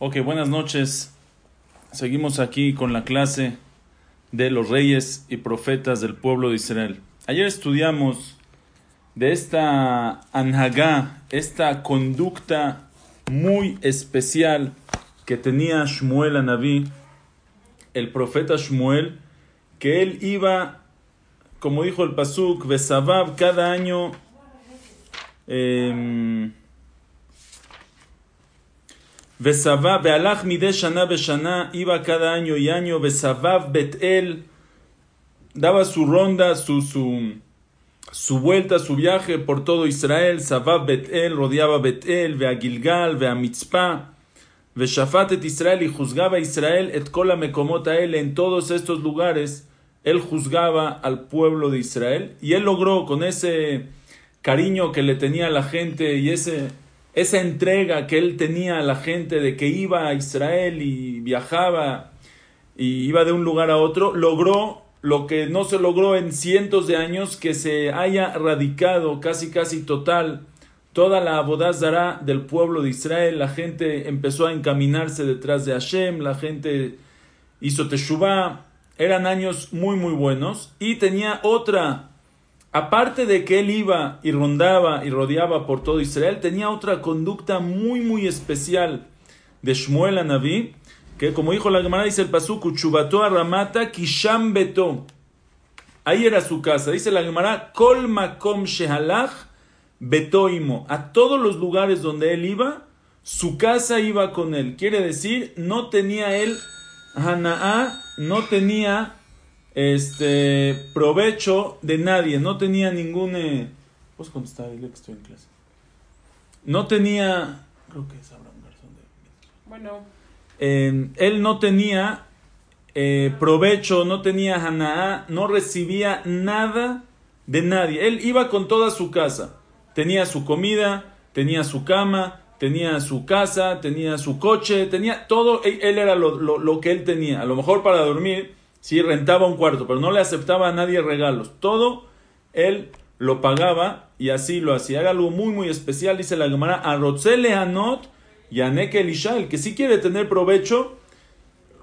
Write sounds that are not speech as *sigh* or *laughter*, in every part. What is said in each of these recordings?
Ok, buenas noches. Seguimos aquí con la clase de los reyes y profetas del pueblo de Israel. Ayer estudiamos de esta anhagá, esta conducta muy especial que tenía Shmuel Anabí, el profeta Shmuel, que él iba, como dijo el Pasuk, Besabab cada año. Eh, Vesavav, Bealach mide shana beshana, iba cada año y año, Vesavav Betel, daba su ronda, su, su, su vuelta, su viaje por todo Israel, Savav Betel, rodeaba Betel, Vea Gilgal, Vea Mitzpah, Veshafat et Israel, y juzgaba a Israel, et kola mekomota él, en todos estos lugares, él juzgaba al pueblo de Israel, y él logró con ese cariño que le tenía a la gente y ese esa entrega que él tenía a la gente de que iba a Israel y viajaba y iba de un lugar a otro, logró lo que no se logró en cientos de años, que se haya radicado casi casi total toda la abodazara del pueblo de Israel. La gente empezó a encaminarse detrás de Hashem, la gente hizo teshuvah. Eran años muy muy buenos y tenía otra aparte de que él iba y rondaba y rodeaba por todo Israel, tenía otra conducta muy, muy especial de Shmuel Naví, que como dijo la Gemara, dice el pasuk, chubato a Ramata kisham beto. Ahí era su casa. Dice la Gemara, kol makom shehalach betoimo. A todos los lugares donde él iba, su casa iba con él. Quiere decir, no tenía él Hanaa, no tenía este provecho de nadie, no tenía ningún eh, ¿Puedes contestar? Dile que estoy en clase. No tenía creo que es Abraham Garzón de Bueno, eh, él no tenía eh, provecho, no tenía Hanaa, no recibía nada de nadie. Él iba con toda su casa. Tenía su comida, tenía su cama, tenía su casa, tenía su coche, tenía todo. Él, él era lo, lo- lo que él tenía. A lo mejor para dormir, sí, rentaba un cuarto, pero no le aceptaba a nadie regalos. Todo él lo pagaba y así lo hacía. Era algo muy, muy especial, dice la Gemara, a Rotzele Anot y a Elisha, el que sí quiere tener provecho,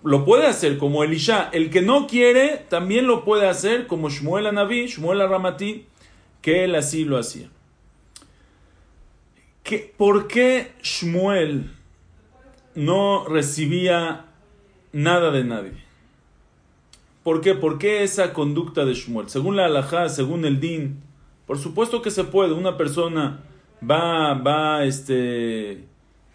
lo puede hacer como Elisha. El que no quiere, también lo puede hacer como Shmuel Anabí, Shmuel Ramati, que él así lo hacía. ¿Qué- ¿Por qué Shmuel no recibía nada de nadie? ¿Por qué? ¿Por qué esa conducta de Shmuel? Según la halajá, según el din, por supuesto que se puede. Una persona va, va, este,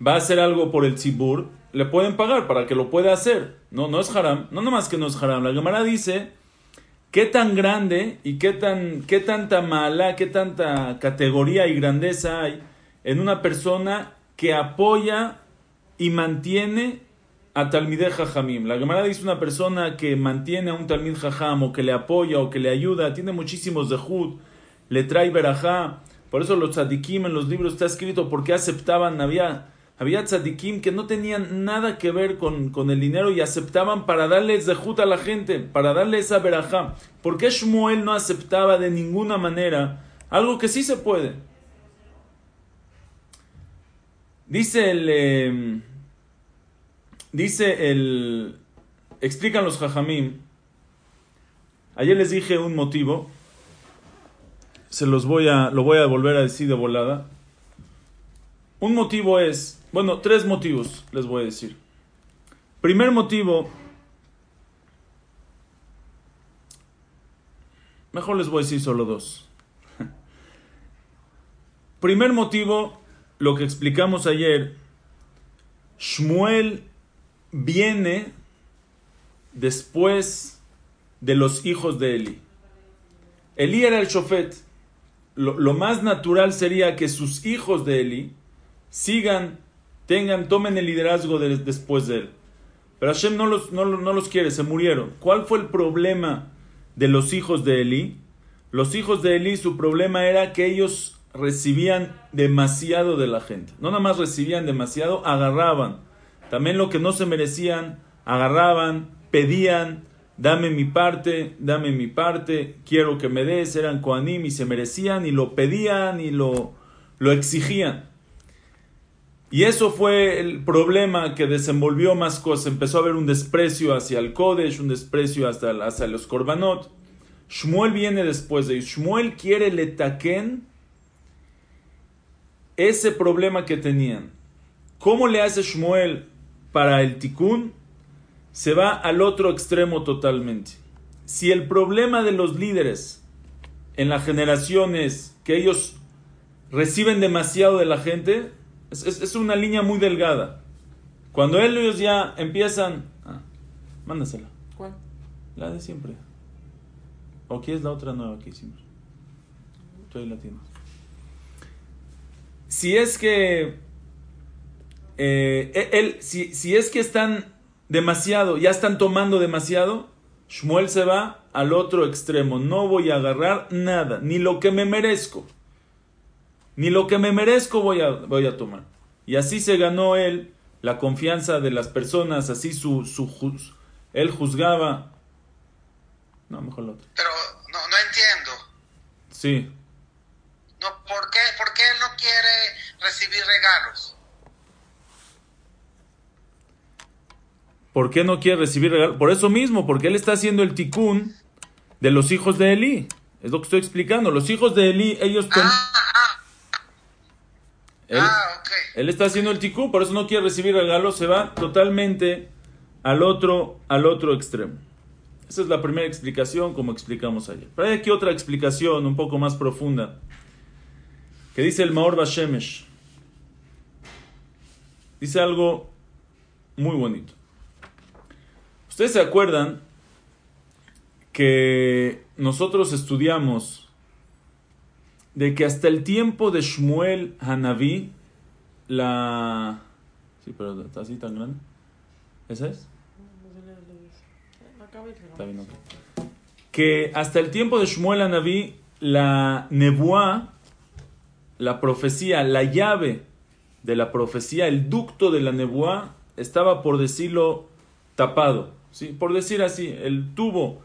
va a hacer algo por el tzibur, le pueden pagar para que lo pueda hacer. No, no es haram. No nomás que no es haram. La Gemara dice qué tan grande y qué, tan, qué tanta mala, qué tanta categoría y grandeza hay en una persona que apoya y mantiene a Talmideh Jajamim. La Gemara dice una persona que mantiene a un Talmid Jajam o que le apoya o que le ayuda, tiene muchísimos de Jud, le trae verajá. Por eso los tzadikim en los libros está escrito porque aceptaban, había, había tzadikim que no tenían nada que ver con, con el dinero y aceptaban para darles de Jud a la gente, para darle esa verajá. ¿Por qué Shmuel no aceptaba de ninguna manera algo que sí se puede? Dice el... eh, Dice el. Explican los. Ayer les dije un motivo. Se los voy a. Lo voy a volver a decir de volada. Un motivo es. Bueno, tres motivos les voy a decir. Primer motivo. Mejor les voy a decir solo dos. *laughs* Primer motivo, lo que explicamos ayer. Shmuel viene después de los hijos de Eli. Eli era el shofet. Lo, más natural sería que sus hijos de Eli sigan, tengan, tomen el liderazgo de- después de él. Pero Hashem no los, no, no los quiere, se murieron. ¿Cuál fue el problema de los hijos de Eli? Los hijos de Eli, su problema era que ellos recibían demasiado de la gente. No nada más recibían demasiado, agarraban. También lo que no se merecían, agarraban, pedían, dame mi parte, dame mi parte, quiero que me des, eran coanim y se merecían y lo pedían y lo, lo exigían. Y eso fue el problema que desenvolvió más cosas. Empezó a haber un desprecio hacia el Kodesh, un desprecio hacia los Korbanot. Shmuel viene después de. Shmuel quiere le taquen ese problema que tenían. ¿Cómo le hace Shmuel para el tikkun? Se va al otro extremo totalmente. Si el problema de los líderes en la generación es que ellos reciben demasiado de la gente, es, una línea muy delgada. Cuando ellos ya empiezan... Ah, mándasela. ¿Cuál? La de siempre. ¿O qué es la otra nueva que hicimos? Estoy la Si es que... Eh, él, si, si es que están demasiado, ya están tomando demasiado, Shmuel se va al otro extremo. No voy a agarrar nada, ni lo que me merezco. Ni lo que me merezco voy a, voy a tomar. Y así se ganó él la confianza de las personas, así su, su él juzgaba. No, mejor lo otro. Pero no, no entiendo. Sí. No, ¿por, qué, ¿Por qué él no quiere recibir regalos? ¿Por qué no quiere recibir regalos? Por eso mismo, porque él está haciendo el tikkun de los hijos de Eli. Es lo que estoy explicando. Los hijos de Eli, ellos... Ah, Ah, él, está haciendo el tikkun, por eso no quiere recibir regalos, se va totalmente al otro, al otro extremo. Esa es la primera explicación, como explicamos ayer. Pero hay aquí otra explicación un poco más profunda, que dice el Maor Bashemesh. Dice algo muy bonito. Ustedes se acuerdan que nosotros estudiamos de que hasta el tiempo de Shmuel Hanavi, la... Sí, pero está así tan grande. ¿Esa es? Que hasta el tiempo de Shmuel Hanavi, la Nebuá, la profecía, la llave de la profecía, el ducto de la Nebuá, estaba, por decirlo, tapado. ¿Sí? Por decir así, el tubo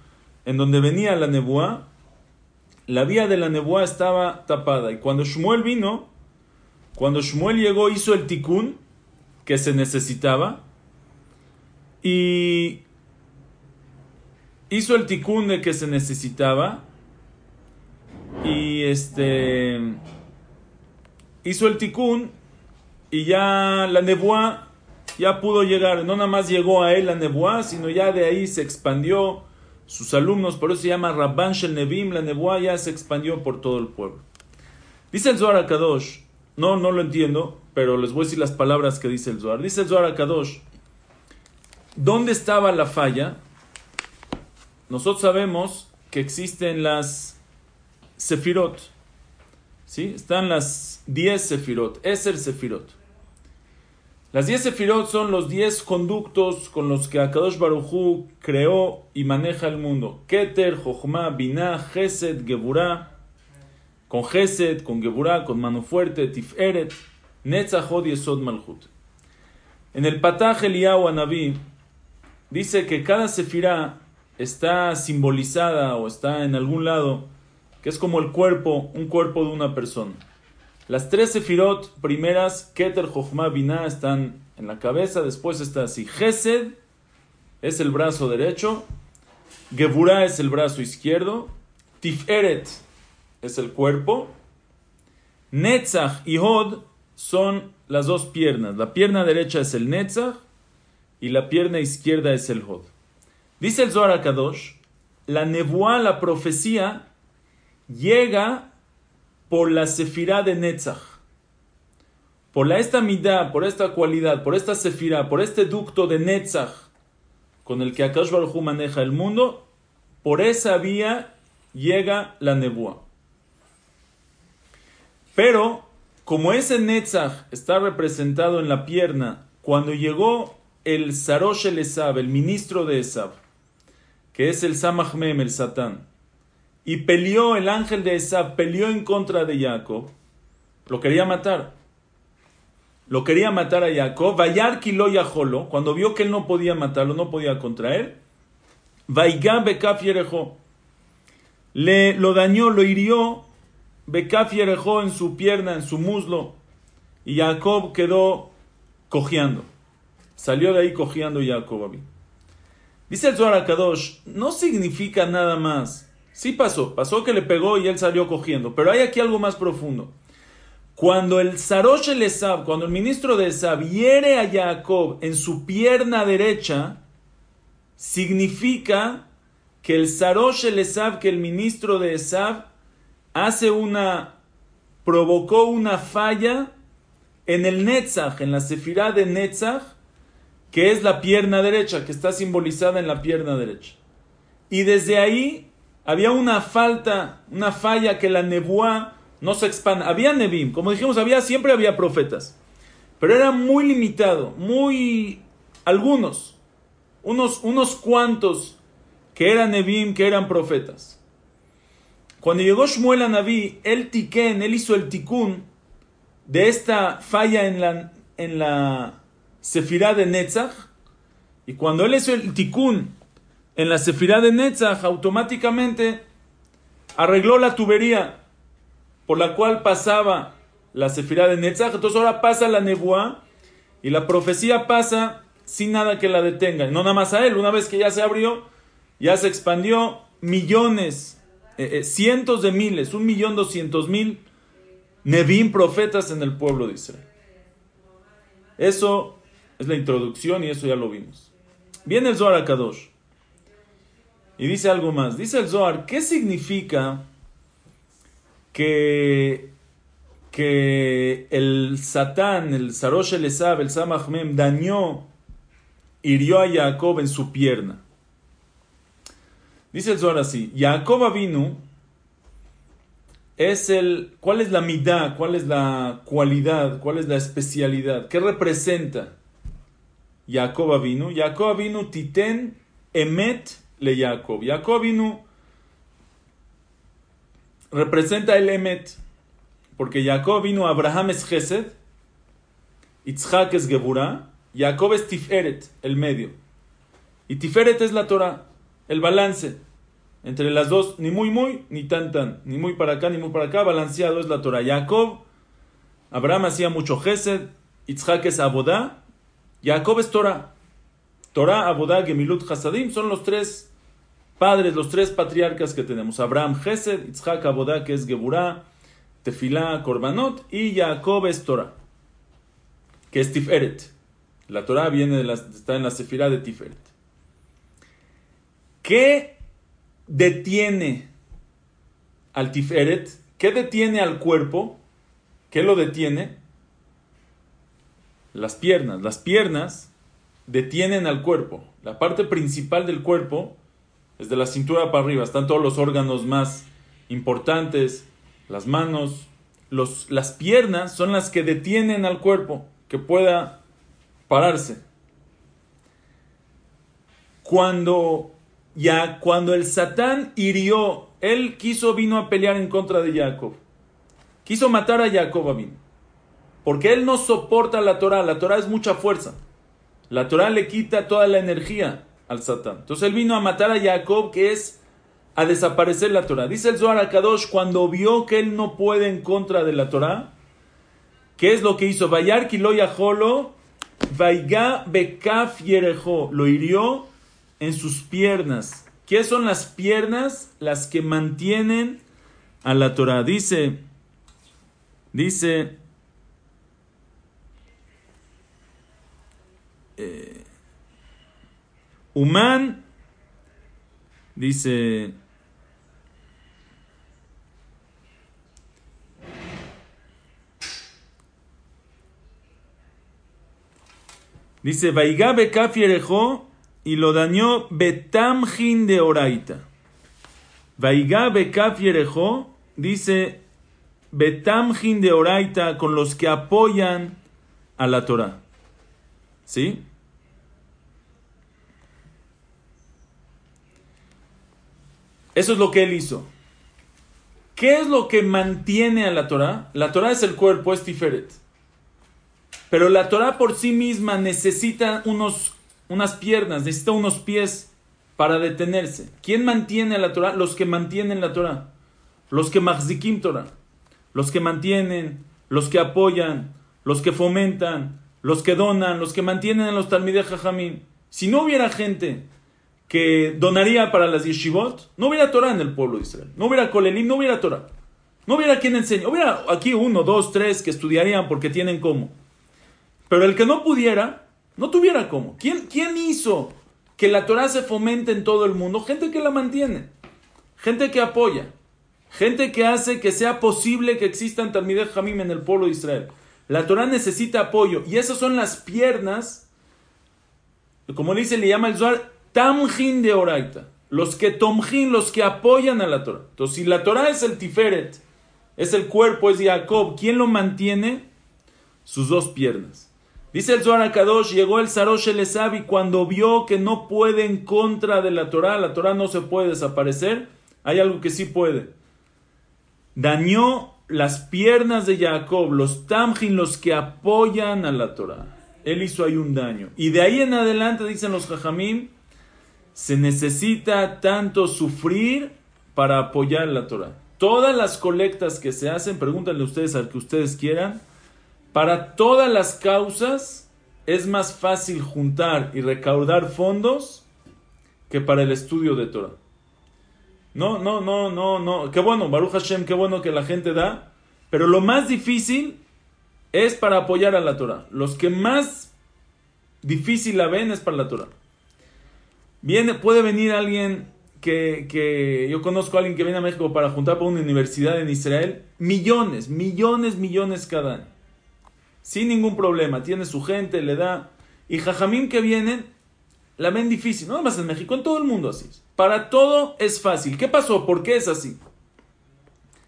en donde venía la Nebuá la vía de la nebuá estaba tapada. Y cuando Shmuel vino, cuando Shmuel llegó, hizo el tikkun que se necesitaba. Y hizo el tikkun de que se necesitaba. Y este. Hizo el tikkun. Y ya la nebuá ya pudo llegar. No nada más llegó a él la nebuá, sino ya de ahí se expandió sus alumnos, por eso se llama Rabban Shel Nevim, la nebuá ya se expandió por todo el pueblo. Dice el Zohar Kadosh, no, no lo entiendo, pero les voy a decir las palabras que dice el Zohar. Dice el Zohar Kadosh, ¿dónde estaba la falla? Nosotros sabemos que existen las Sefirot, ¿sí? Están las 10 Sefirot, el Sefirot. Las 10 sefirot son los 10 conductos con los que Akadosh Baruchu creó y maneja el mundo. Keter, Jochma, Binah, Gesed, Geburah. Con Gesed, con Geburah, con mano fuerte, Tiferet, Netzachod y Esod Malchut. En el Pataj Eliyahu Anabí dice que cada sefirá está simbolizada o está en algún lado, que es como el cuerpo, un cuerpo de una persona. Las tres sefirot primeras, Keter, Jochma, Binah, están en la cabeza. Después está así. Gesed es el brazo derecho. Geburah es el brazo izquierdo. Tiferet es el cuerpo. Netzach y Hod son las dos piernas. La pierna derecha es el Netzach y la pierna izquierda es el Hod. Dice el Zohar Kadosh, la nebuá, la profecía, llega por la sefirá de Netzach. Por la esta midá, por esta cualidad, por esta sefirá, por este ducto de Netzach con el que Akash Baruj maneja el mundo, por esa vía llega la nebúa. Pero, como ese Netzach está representado en la pierna, cuando llegó el Sarosh el Esab, el ministro de Esab, que es el Samachmem, el Satán, y peleó el ángel de Esab, peleó en contra de Jacob, lo quería matar. Lo quería matar a Jacob, Vayar Kilo Yaholo, cuando vio que él no podía matarlo, no podía contra él, Vaigá le lo dañó, lo hirió, Bekaf Yerejo en su pierna, en su muslo, y Jacob quedó cojeando. Salió de ahí cojeando Jacob. Dice el Zohar Kadosh, no significa nada más. Sí pasó, pasó que le pegó y él salió cogiendo, pero hay aquí algo más profundo. Cuando el Sarosh el Esab, cuando el ministro de Esab hiere a Jacob en su pierna derecha, significa que el Sarosh el Esab, que el ministro de Esab, hace una, provocó una falla en el Netzach, en la sefirá de Netzach, que es la pierna derecha, que está simbolizada en la pierna derecha. Y desde ahí había una falta, una falla que la nebuá no se expande. Había nebim, como dijimos, había, siempre había profetas, pero era muy limitado, muy algunos, unos, unos cuantos que eran nebim, que eran profetas. Cuando llegó Shmuel a Naví, él él hizo el tikún de esta falla en la, en la sefirá de Netzach, y cuando él hizo el tikún en la sefirá de Netzach, automáticamente arregló la tubería por la cual pasaba la sefirá de Netzach, entonces ahora pasa la nebuá y la profecía pasa sin nada que la detenga. No nada más a él, una vez que ya se abrió, ya se expandió millones, eh, eh, cientos de miles, un millón doscientos mil Nevim profetas en el pueblo de Israel. Eso es la introducción y eso ya lo vimos. Viene el Zohar Kadosh y dice algo más. Dice el Zohar, ¿qué significa que, que el Satán, el Sarosh el Esab, el Samachmem, dañó, hirió a Jacob en su pierna? Dice el Zohar así, Jacob vino es el, ¿cuál es la midá? ¿Cuál es la cualidad? ¿Cuál es la especialidad? ¿Qué representa Jacob vino? Jacob vino titen emet le Jacob. Jacob vino representa el emet, porque Jacob vino, Abraham es Gesed, Yitzhak es Geburah, Jacob es Tiferet, el medio. Y Tiferet es la Torah, el balance. Entre las dos, ni muy muy, ni tan tan, ni muy para acá, ni muy para acá, balanceado es la Torah. Jacob, Abraham hacía mucho Gesed, Yitzhak es Abodá, Jacob es Torah. Torah, Abodá, Gemilut, Hasadim son los tres padres, los tres patriarcas que tenemos. Abraham, Gesed, Yitzhak, Abodá, que es Geburá, Tefilá, Korbanot, y Jacob es Torah, que es Tiferet. La Torah viene de la, está en la Sefirá de Tiferet. ¿Qué detiene al Tiferet? ¿Qué detiene al cuerpo? ¿Qué lo detiene? Las piernas. Las piernas detienen al cuerpo. La parte principal del cuerpo, desde la cintura para arriba, están todos los órganos más importantes, las manos, los, las piernas son las que detienen al cuerpo, que pueda pararse. Cuando ya cuando el Satán hirió, él quiso, vino a pelear en contra de Jacob. Quiso matar a Jacob vino. Porque él no soporta la Torah. La Torah es mucha fuerza. La Torah le quita toda la energía al Satán. Entonces él vino a matar a Jacob, que es a desaparecer la Torah. Dice el Zohar Kadosh, cuando vio que él no puede en contra de la Torah, ¿qué es lo que hizo? Vayar kilo yaholo, vaiga bekaf yerejo. Lo hirió en sus piernas. ¿Qué son las piernas? Las que mantienen a la Torah. Dice, dice, eh, Humán, dice, dice, Vaiga bekaf y lo dañó Betamjin de Oraita. Vaiga Bekaf Yerejó dice Betamjin de Oraita con los que apoyan a la Torah. ¿Sí? Eso es lo que él hizo. ¿Qué es lo que mantiene a la Torah? La Torah es el cuerpo, es Tiferet. Pero la Torah por sí misma necesita unos unas piernas, necesita unos pies para detenerse. ¿Quién mantiene la Torah? Los que mantienen la Torah. Los que Torah. Los que mantienen, los que apoyan, los que fomentan, los que donan, los que mantienen a los Talmidei Jajamim. Si no hubiera gente que donaría para las yeshivot, no hubiera Torah en el pueblo de Israel. No hubiera Kolelim, no hubiera Torah. No hubiera quien enseñe. Hubiera aquí uno, dos, tres que estudiarían porque tienen cómo. Pero el que no pudiera, no tuviera cómo. ¿Quién, quién hizo que la Torah se fomente en todo el mundo? Gente que la mantiene. Gente que apoya. Gente que hace que sea posible que existan Talmideh Hamim en el pueblo de Israel. La Torah necesita apoyo. Y esas son las piernas, como dice, le llama el Zohar, Tamjin de Oraita. Los que tomjin, los que apoyan a la Torah. Entonces, si la Torah es el Tiferet, es el cuerpo, es Jacob, ¿quién lo mantiene? Sus dos piernas. Dice el Zohar Kadosh, llegó el Sarosh el y cuando vio que no puede en contra de la Torah, la Torah no se puede desaparecer, hay algo que sí puede. Dañó las piernas de Jacob, los tamjin, los que apoyan a la Torah. Él hizo ahí un daño. Y de ahí en adelante, dicen los jajamim, se necesita tanto sufrir para apoyar la Torah. Todas las colectas que se hacen, pregúntenle ustedes al que ustedes quieran, para todas las causas es más fácil juntar y recaudar fondos que para el estudio de Torah. No, no, no, no, no. Qué bueno, Baruch Hashem, qué bueno que la gente da. Pero lo más difícil es para apoyar a la Torah. Los que más difícil la ven es para la Torah. Viene, puede venir alguien que, que, yo conozco a alguien que viene a México para juntar para una universidad en Israel. Millones, millones, millones cada año. Sin ningún problema. Tiene su gente, le da. Y jajamín que vienen, la ven difícil. No nada más en México, en todo el mundo así es. Para todo es fácil. ¿Qué pasó? ¿Por qué es así?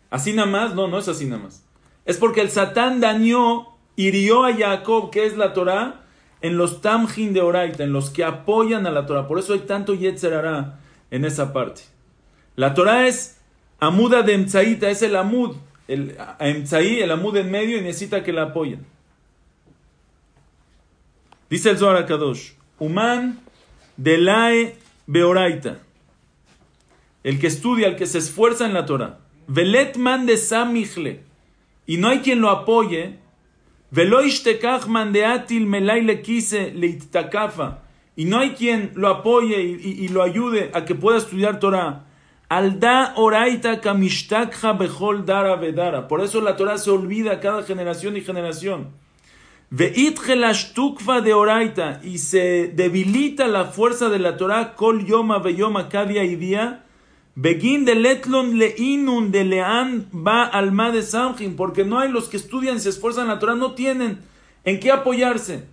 ¿Así nada más? No, no es así nada más. Es porque el Satán dañó, hirió a Jacob, que es la Torah, en los Tamjin de Oraita, en los que apoyan a la Torah. Por eso hay tanto Yetzerara en esa parte. La Torah es Amuda de Emtzaita, es el Amud, el Emtzaí, el Amud en medio, y necesita que la apoyen. Dice el Zohar Kadosh, Human Delae Beoraita el que estudia, el que se esfuerza en la Torah, veletman de samichle, y no hay quien lo apoye, man de atil melay le quise leittakafa, y no hay quien lo apoye y, lo ayude a que pueda estudiar Torah. Alda oraita kamishtakha bechol dara vedara. Por eso la Torah se olvida cada generación y generación. De oraita. Y se debilita la fuerza de la Torah kol yoma veyoma cada día y día Begin de letlon leinun de lean va alma de samjin, porque no hay los que estudian se esfuerzan la Torah, no tienen en qué apoyarse.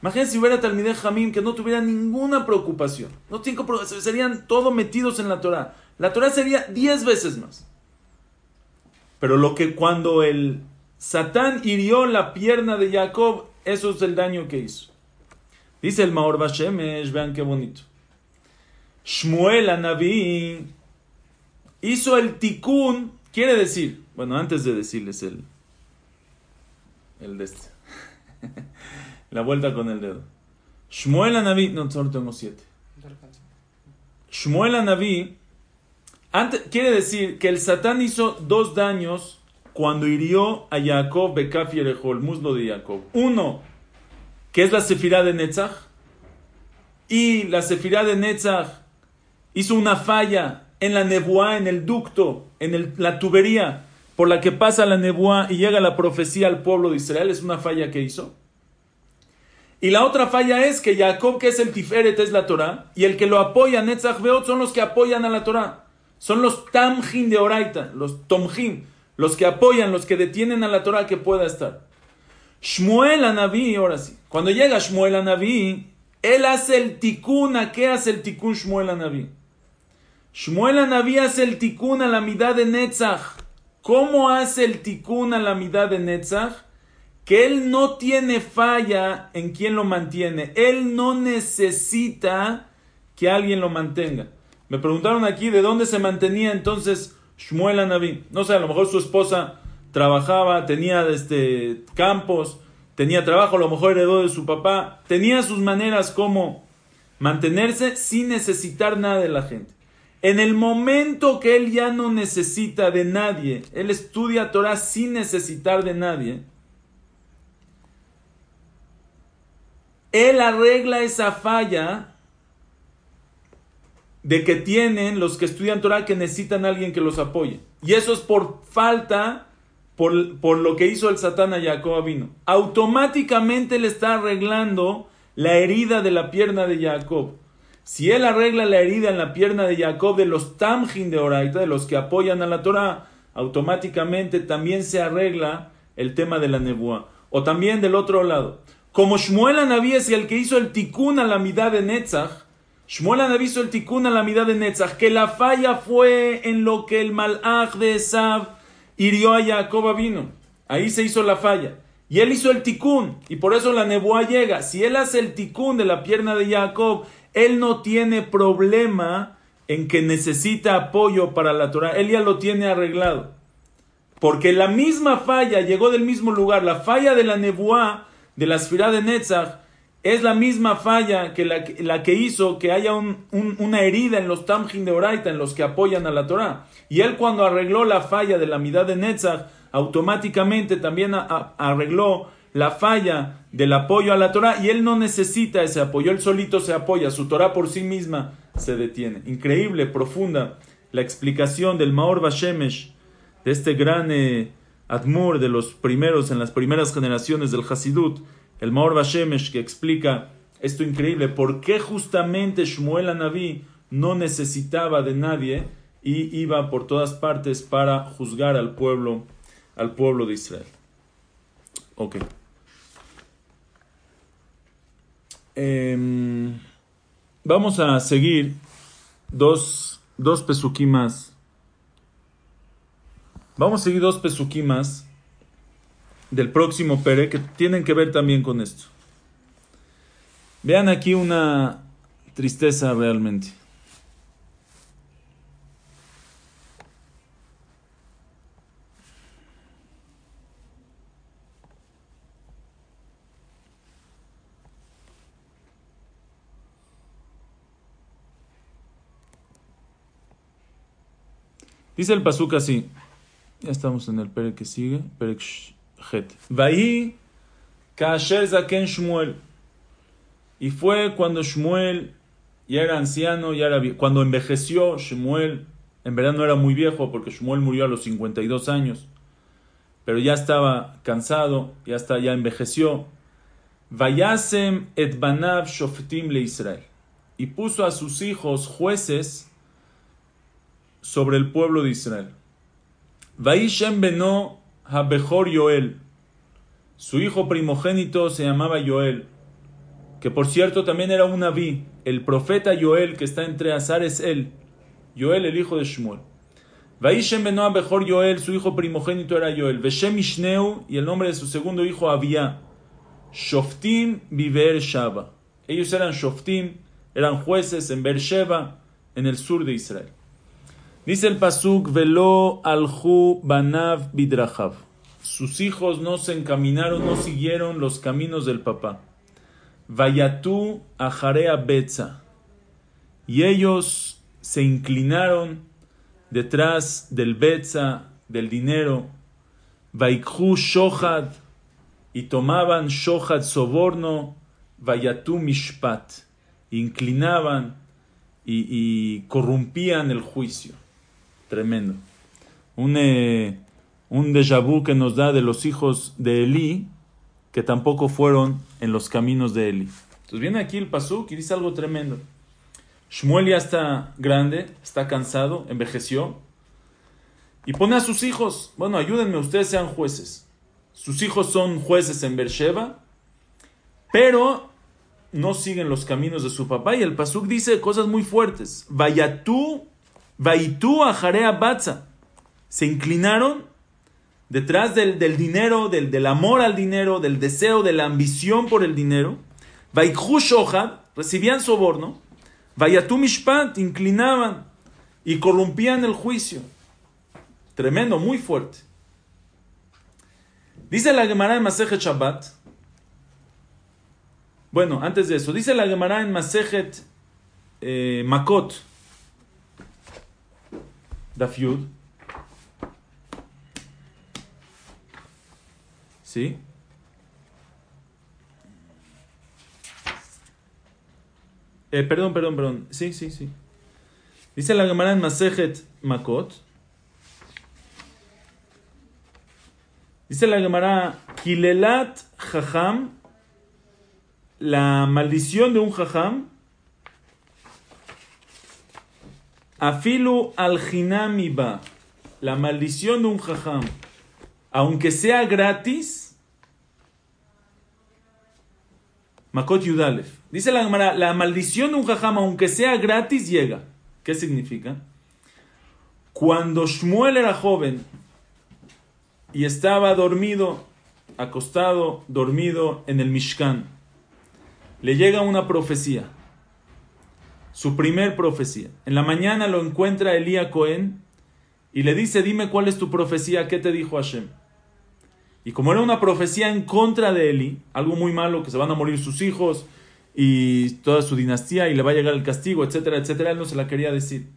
Imagínense si hubiera Talmideh Jamim que no tuviera ninguna preocupación. No tienen serían todos metidos en la Torah. La Torah sería diez veces más. Pero lo que cuando el Satán hirió la pierna de Jacob, eso es el daño que hizo. Dice el Maor Bashemesh, vean qué bonito. Shmuel Anabí hizo el tikkun, quiere decir, bueno, antes de decirles el, el de este, *laughs* la vuelta con el dedo. Shmuel Anaví, no, solo tengo siete. Shmuel antes, quiere decir que el Satán hizo dos daños cuando hirió a Jacob Bekaf el muslo de Jacob. Uno, que es la sefirá de Netzach, y la sefirá de Netzach hizo una falla en la nebuá, en el ducto, en la tubería por la que pasa la nebuá y llega la profecía al pueblo de Israel, es una falla que hizo. Y la otra falla es que Jacob, que es el Tiferet, es la Torah, y el que lo apoya, Netzach Beot, son los que apoyan a la Torah. Son los Tamjin de Oraita, los Tomjin, los que apoyan, los que detienen a la Torah que pueda estar. Shmuel Anabí, ahora sí. Cuando llega Shmuel Anabí, él hace el tikkun. ¿A qué hace el tikkun Shmuel Anabí? Shmuel Anabí hace el tikkun a la mitad de Netzach. ¿Cómo hace el tikkun a la mitad de Netzach? Que él no tiene falla en quien lo mantiene. Él no necesita que alguien lo mantenga. Me preguntaron aquí de dónde se mantenía entonces Shmuel Anabí. No sé, a lo mejor su esposa trabajaba, tenía este, campos, tenía trabajo, a lo mejor heredó de su papá. Tenía sus maneras como mantenerse sin necesitar nada de la gente. En el momento que él ya no necesita de nadie, él estudia Torah sin necesitar de nadie, él arregla esa falla de que tienen los que estudian Torah que necesitan a alguien que los apoye. Y eso es por falta, por, por lo que hizo el Satán a Jacob vino. Automáticamente le está arreglando la herida de la pierna de Jacob. Si él arregla la herida en la pierna de Jacob de los Tamjin de Oraita, de los que apoyan a la Torah, automáticamente también se arregla el tema de la nebuá. O también del otro lado. Como Shmuel Anabí es el que hizo el tikkun a la mitad de Netzach, Shmuel Anabí hizo el tikkun a la mitad de Netzach, que la falla fue en lo que el malach de Esav hirió a Jacob vino. Ahí se hizo la falla. Y él hizo el tikkun, y por eso la nebuá llega. Si él hace el tikkun de la pierna de Jacob, él no tiene problema en que necesita apoyo para la Torah. Él ya lo tiene arreglado. Porque la misma falla llegó del mismo lugar. La falla de la nebuá de la esfera de Netzach es la misma falla que la, que hizo que haya una herida en los Tamjin de Oraita, en los que apoyan a la Torah. Y él cuando arregló la falla de la mitad de Netzach, automáticamente también arregló la falla del apoyo a la Torah y él no necesita ese apoyo, él solito se apoya, su Torah por sí misma se detiene. Increíble, profunda la explicación del Maor Bashemesh, de este gran... Eh, Admur de los primeros, en las primeras generaciones del Hasidut, el Maor Bashemesh, que explica esto increíble, por qué justamente Shmuel Anabí no necesitaba de nadie y iba por todas partes para juzgar al pueblo, al pueblo de Israel. Ok. Em, vamos a seguir dos, dos más Vamos a seguir dos pesuquimas del próximo Pere que tienen que ver también con esto. Vean aquí una tristeza realmente. Dice el Pasuk así. Ya estamos en el Perek que sigue. Zaken Shmuel. Y fue cuando Shmuel ya era anciano, ya era cuando envejeció Shmuel, en verdad no era muy viejo porque Shmuel murió a los 52 años, pero ya estaba cansado, ya está, ya envejeció. Vayasem et banav shoftim le Israel. Y puso a sus hijos jueces sobre el pueblo de Israel. Vaishem beno Habejor Yoel. Su hijo primogénito se llamaba Yoel, que por cierto también era un Naví. El profeta Yoel que está entre Azar es él. Yoel, el hijo de Shmuel. Vaishem beno Habejor Yoel, su hijo primogénito era Yoel. Veshem Ishneu y el nombre de su segundo hijo Abia. Shoftim Biber Shaba. Ellos eran Shoftim, eran jueces en Beersheba, en el sur de Israel. Dice el Pasuk, velo alhu banav bidrachav. Sus hijos no se encaminaron, no siguieron los caminos del papá. Vayatú ajarea betza. Y ellos se inclinaron detrás del betza, del dinero. Vaikhu shohad. Y tomaban shohad soborno. Vayatú mishpat. Inclinaban y corrompían el juicio. Tremendo. Un, eh, un déjà vu que nos da de los hijos de Elí, que tampoco fueron en los caminos de Elí. Entonces viene aquí el Pasuk y dice algo tremendo. Shmuel ya está grande, está cansado, envejeció. Y pone a sus hijos, bueno, ayúdenme, ustedes sean jueces. Sus hijos son jueces en Beersheba, pero no siguen los caminos de su papá. Y el Pasuk dice cosas muy fuertes. Vaya tú Vaitú a Jarea Batza. Se inclinaron detrás del, dinero, del, amor al dinero, del deseo, de la ambición por el dinero. Vaikhu Shohad, recibían soborno. Vayatú Mishpat, inclinaban y corrompían el juicio. Tremendo, muy fuerte. Dice la Gemara en Masejet Shabbat. Bueno, antes de eso, dice la Gemara en Masejet eh, Makot. Daf ¿Sí? Eh, perdón, perdón, perdón. Sí, sí, sí. Dice la Gemara en Masejet Makot. Dice la Gemara, Kilelat Jajam, la maldición de un Jajam, Afilu al ba, la maldición de un Jajam, aunque sea gratis, Makot Yudalef. Dice la Gemara, la maldición de un Jajam, aunque sea gratis, llega. ¿Qué significa? Cuando Shmuel era joven y estaba dormido, acostado, dormido en el Mishkan, le llega una profecía, su primer profecía. En la mañana lo encuentra Elías Cohen y le dice, dime cuál es tu profecía, ¿qué te dijo Hashem? Y como era una profecía en contra de Eli, algo muy malo, que se van a morir sus hijos, y toda su dinastía y le va a llegar el castigo, etcétera, etcétera. Él no se la quería decir.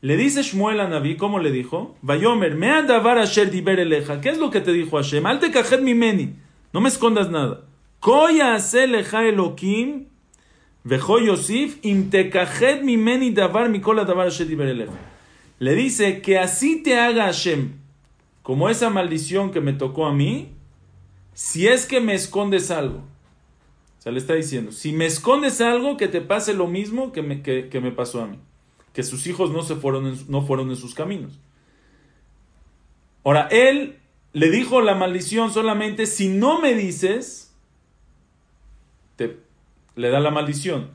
Le dice Shmuel a Naví, ¿cómo le dijo? Vayomer, me andavar Asher diber eleja. ¿Qué es lo que te dijo Hashem? Al mi meni. No me escondas nada. Koya leja elokim, Le dice que así te haga Hashem, como esa maldición que me tocó a mí, si es que me escondes algo. O sea, le está diciendo, si me escondes algo, que te pase lo mismo que me, que, me pasó a mí. Que sus hijos no, se fueron no fueron en sus caminos. Ahora, él le dijo la maldición solamente, si no me dices, te, le da la maldición.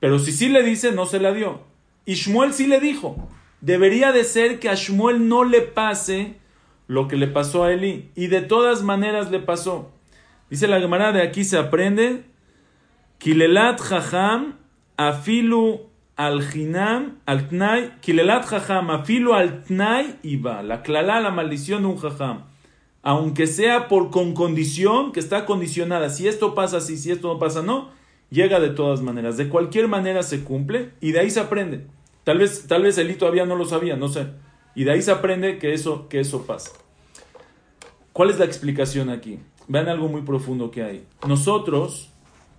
Pero si sí le dice, no se la dio. Y Shmuel sí le dijo, debería de ser que a Shmuel no le pase lo que le pasó a Eli. Y de todas maneras le pasó. Dice la Gemara, de aquí se aprende Kilelat Jajam afilu al jinam al tnai. Kilelat Jajam afilu al tnai iba. La clalá, la maldición de un Jajam. Aunque sea por con condición, que está condicionada. Si esto pasa así, si esto no pasa, no. Llega de todas maneras. De cualquier manera se cumple y de ahí se aprende. Tal vez, tal vez todavía no lo sabía, no sé. Y de ahí se aprende que eso, que eso pasa. ¿Cuál es la explicación aquí? Vean algo muy profundo que hay. Nosotros,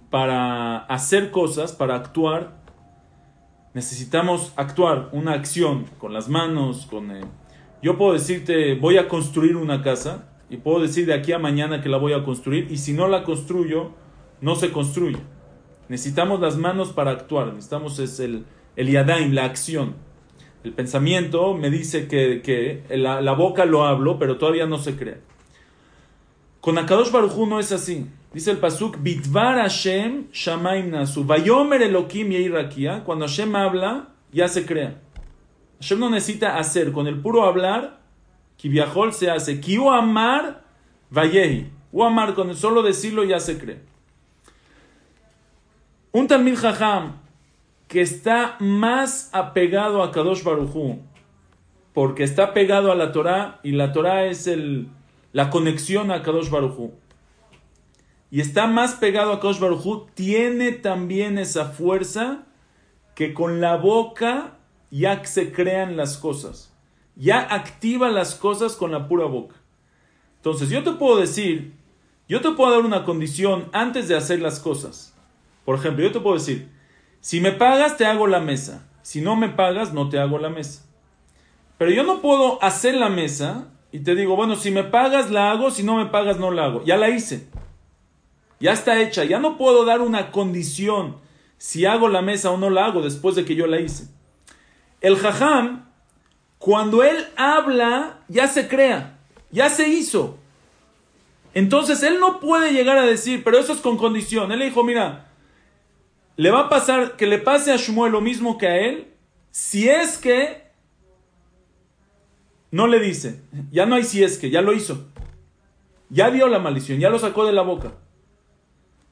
para hacer cosas, para actuar, necesitamos actuar, una acción con las manos, con... Yo puedo decirte, voy a construir una casa, y puedo decir de aquí a mañana que la voy a construir, y si no la construyo, no se construye. Necesitamos las manos para actuar, necesitamos es el, el yadaim, la acción. El pensamiento me dice que, que la, la, boca lo hablo, pero todavía no se crea. Con Akadosh Baruj no es así. Dice el pasuk, Bitvar Hashem Shamaim Nasu. Vayomer Elokim Yeirakia. Cuando Hashem habla, ya se crea. Hashem no necesita hacer. Con el puro hablar, Kiviahol se hace. Kiu Amar Vayehi. U Amar, con el solo decirlo, ya se cree. Un Talmid Jajam que está más apegado a Kadosh Baruchu, porque está pegado a la Torah, y la Torah es el, la conexión a Kadosh Baruchu y está más pegado a Kosh Baruj tiene también esa fuerza que con la boca ya se crean las cosas. Ya activa las cosas con la pura boca. Entonces, yo te puedo decir, yo te puedo dar una condición antes de hacer las cosas. Por ejemplo, yo te puedo decir, si me pagas, te hago la mesa. Si no me pagas, no te hago la mesa. Pero yo no puedo hacer la mesa y te digo, bueno, si me pagas, la hago, si no me pagas, no la hago. Ya la hice. Ya está hecha, ya no puedo dar una condición si hago la mesa o no la hago después de que yo la hice. El jajam, cuando él habla, ya se crea, ya se hizo. Entonces él no puede llegar a decir, pero eso es con condición. Él dijo, mira, le va a pasar que le pase a Shmuel lo mismo que a él, si es que no le dice, ya no hay si es que, ya lo hizo. Ya dio la maldición, ya lo sacó de la boca.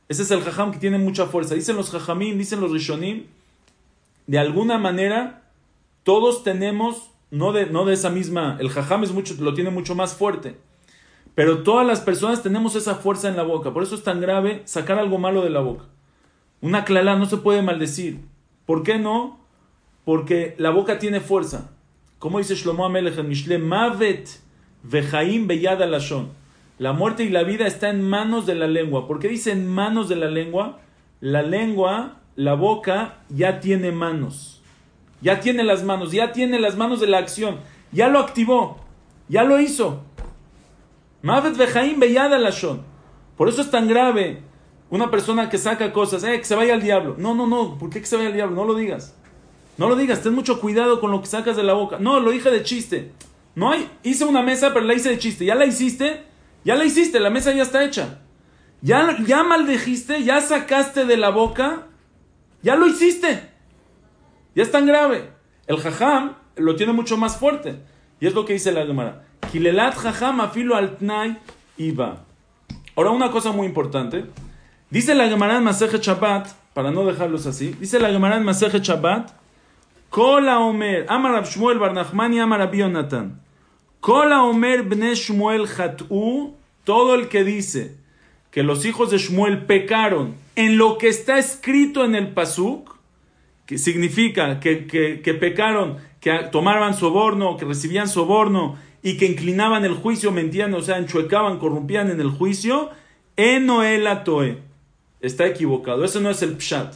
Ese es el jajam que tiene mucha fuerza. Dicen los jajamim, dicen los rishonim, de alguna manera todos tenemos, no de, no de esa misma, el jajam es mucho, lo tiene mucho más fuerte, pero todas las personas tenemos esa fuerza en la boca. Por eso es tan grave sacar algo malo de la boca. Una clalá no se puede maldecir. ¿Por qué no? Porque la boca tiene fuerza. Como dice Shlomo Amelech Mishle, Mavet vejaim beyad alashon. La muerte y la vida está en manos de la lengua. ¿Por qué dice en manos de la lengua? La lengua la boca ya tiene manos. Ya tiene las manos, ya tiene las manos de la acción. Ya lo activó, ya lo hizo. Mavet Bejaim Beyada Lashon. Por eso es tan grave una persona que saca cosas, eh, que se vaya al diablo. No, no, no, ¿por qué que se vaya al diablo? No lo digas. No lo digas, ten mucho cuidado con lo que sacas de la boca. No, lo dije de chiste. No hice una mesa, pero la hice de chiste. ¿Ya la hiciste? Ya la hiciste, la mesa ya está hecha. Ya, ya maldijiste, ya sacaste de la boca, ya lo hiciste. Ya es tan grave. El jajam lo tiene mucho más fuerte. Y es lo que dice la Gemara. Kilelat jajam afilo al iba. Ahora, una cosa muy importante. Dice la Gemara en Maseje Shabbat, para no dejarlos así, dice la Gemara en Maseje Shabbat, Kola Omer, Amar Shmuel Bar Nachmani, Amar Jonathan. Kola Omer Bne Shmuel Hat'u, todo el que dice que los hijos de Shmuel pecaron en lo que está escrito en el Pasuk, que significa que, que, pecaron, que tomaban soborno, que recibían soborno y que inclinaban el juicio, mentían, o sea, enchuecaban, corrompían en el juicio, Enoela Toe. Está equivocado, eso no es el Pshat.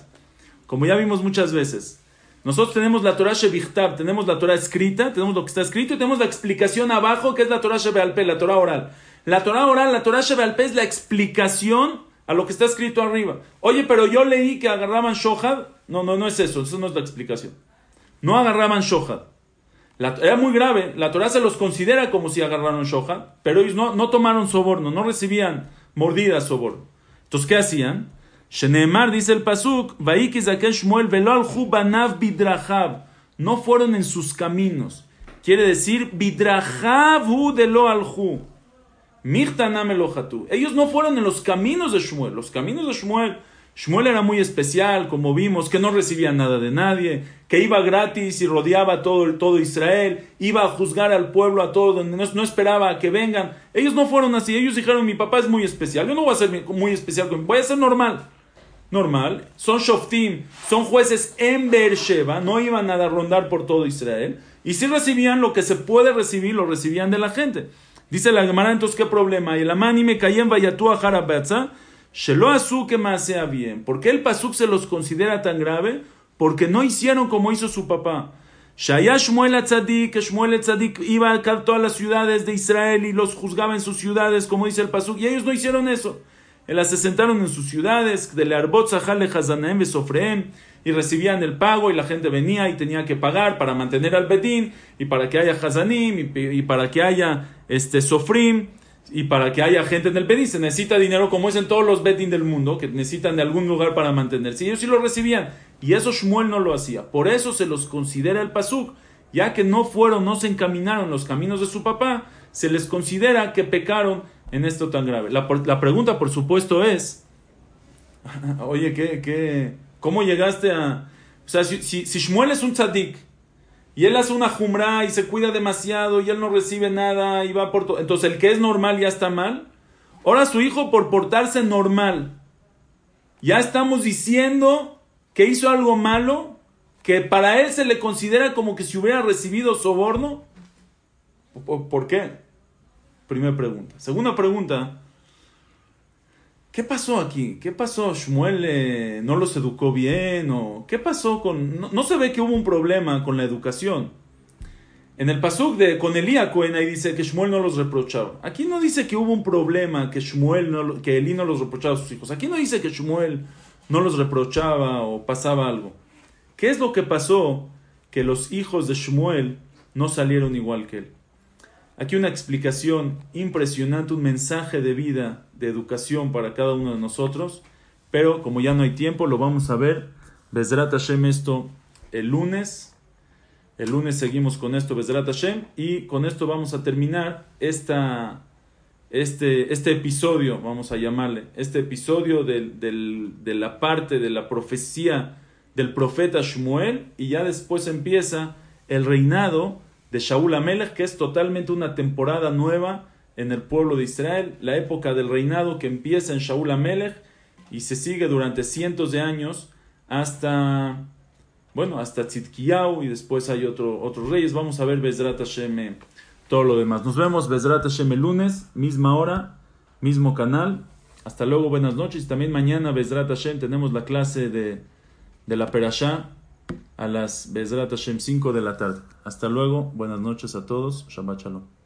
Como ya vimos muchas veces. Nosotros tenemos la Torah Shevichtab, tenemos la Torah escrita, tenemos lo que está escrito y tenemos la explicación abajo que es la Torah Shebealpe, la Torah oral. La Torah oral, la Torah Shebealpe es la explicación a lo que está escrito arriba. Oye, pero yo leí que agarraban Shohad. No, no, no es eso, eso no es la explicación. No agarraban Shohad. era muy grave, la Torah se los considera como si agarraron Shohad, pero ellos no, no tomaron soborno, no recibían mordidas soborno. Entonces, ¿qué hacían? Shenemar dice el Pasuk, Shmuel velo al bidrachav. No fueron en sus caminos. Quiere decir, bidrachav hu de lo al ellos no fueron en los caminos de Shmuel. Los caminos de Shmuel. Shmuel era muy especial, como vimos, que no recibía nada de nadie, que iba gratis y rodeaba todo, todo Israel, iba a juzgar al pueblo a todo, donde no, esperaba que vengan. Ellos no fueron así, ellos dijeron, mi papá es muy especial, yo no voy a ser muy especial, voy a ser normal. Normal, son shoftim, son jueces en Beersheba, no iban a rondar por todo Israel, y si recibían lo que se puede recibir, lo recibían de la gente. Dice la Gemara, entonces, ¿qué problema? Y el amani me caí en Vayatúa Harabetza, Shelo que más sea bien. ¿Por qué el Pasuk se los considera tan grave? Porque no hicieron como hizo su papá. Shaya Shmuel Atzadik, Shmuel Atzadik iba a todas las ciudades de Israel y los juzgaba en sus ciudades, como dice el Pasuk, y ellos no hicieron eso. Ellas se sentaron en sus ciudades, de Learbot, Zahale, Hazanem, Besofreem, y recibían el pago y la gente venía y tenía que pagar para mantener al Bedín y para que haya Hazanim y, para que haya este Sofrim y para que haya gente en el Bedín. Se necesita dinero como es en todos los Bedín del mundo que necesitan de algún lugar para mantenerse. Y ellos sí lo recibían y eso Shmuel no lo hacía. Por eso se los considera el Pasuk, ya que no fueron, no se encaminaron los caminos de su papá, se les considera que pecaron en esto tan grave. La, la pregunta, por supuesto, es, *laughs* oye, ¿qué, qué, ¿Cómo llegaste a...? O sea, si, si, Shmuel es un tzadik y él hace una jumra y se cuida demasiado y él no recibe nada y va por todo... Entonces el que es normal ya está mal. Ahora su hijo por portarse normal. Ya estamos diciendo que hizo algo malo, que para él se le considera como que si hubiera recibido soborno. ¿Por qué? Primera pregunta. Segunda pregunta. ¿Qué pasó aquí? ¿Qué pasó? ¿Shmuel eh, no los educó bien? ¿O qué pasó con.? No, se ve que hubo un problema con la educación. En el pasuk de con Elía Cohen ahí dice que Shmuel no los reprochaba. Aquí no dice que hubo un problema, que Shmuel no, que Elí no los reprochaba a sus hijos. Aquí no dice que Shmuel no los reprochaba o pasaba algo. ¿Qué es lo que pasó que los hijos de Shmuel no salieron igual que él? Aquí una explicación impresionante, un mensaje de vida, de educación para cada uno de nosotros, pero como ya no hay tiempo, lo vamos a ver. Bezrat Hashem esto el lunes. El lunes seguimos con esto, Bezrat Hashem, y con esto vamos a terminar esta, este, este episodio, vamos a llamarle, este episodio de la parte de la profecía del profeta Shmuel, y ya después empieza el reinado de Shaul Amelech, que es totalmente una temporada nueva en el pueblo de Israel, la época del reinado que empieza en Shaul Amelech y se sigue durante cientos de años hasta, bueno, hasta Tzidkiyahu y después hay otro, otros reyes. Vamos a ver Bezrat Hashem eh, todo lo demás. Nos vemos Bezrat Hashem el lunes, misma hora, mismo canal. Hasta luego, buenas noches. También mañana Bezrat Hashem tenemos la clase de de la Perashá a las Bezrat Hashem 5 de la tarde. Hasta luego, buenas noches a todos, Shabbat Shalom.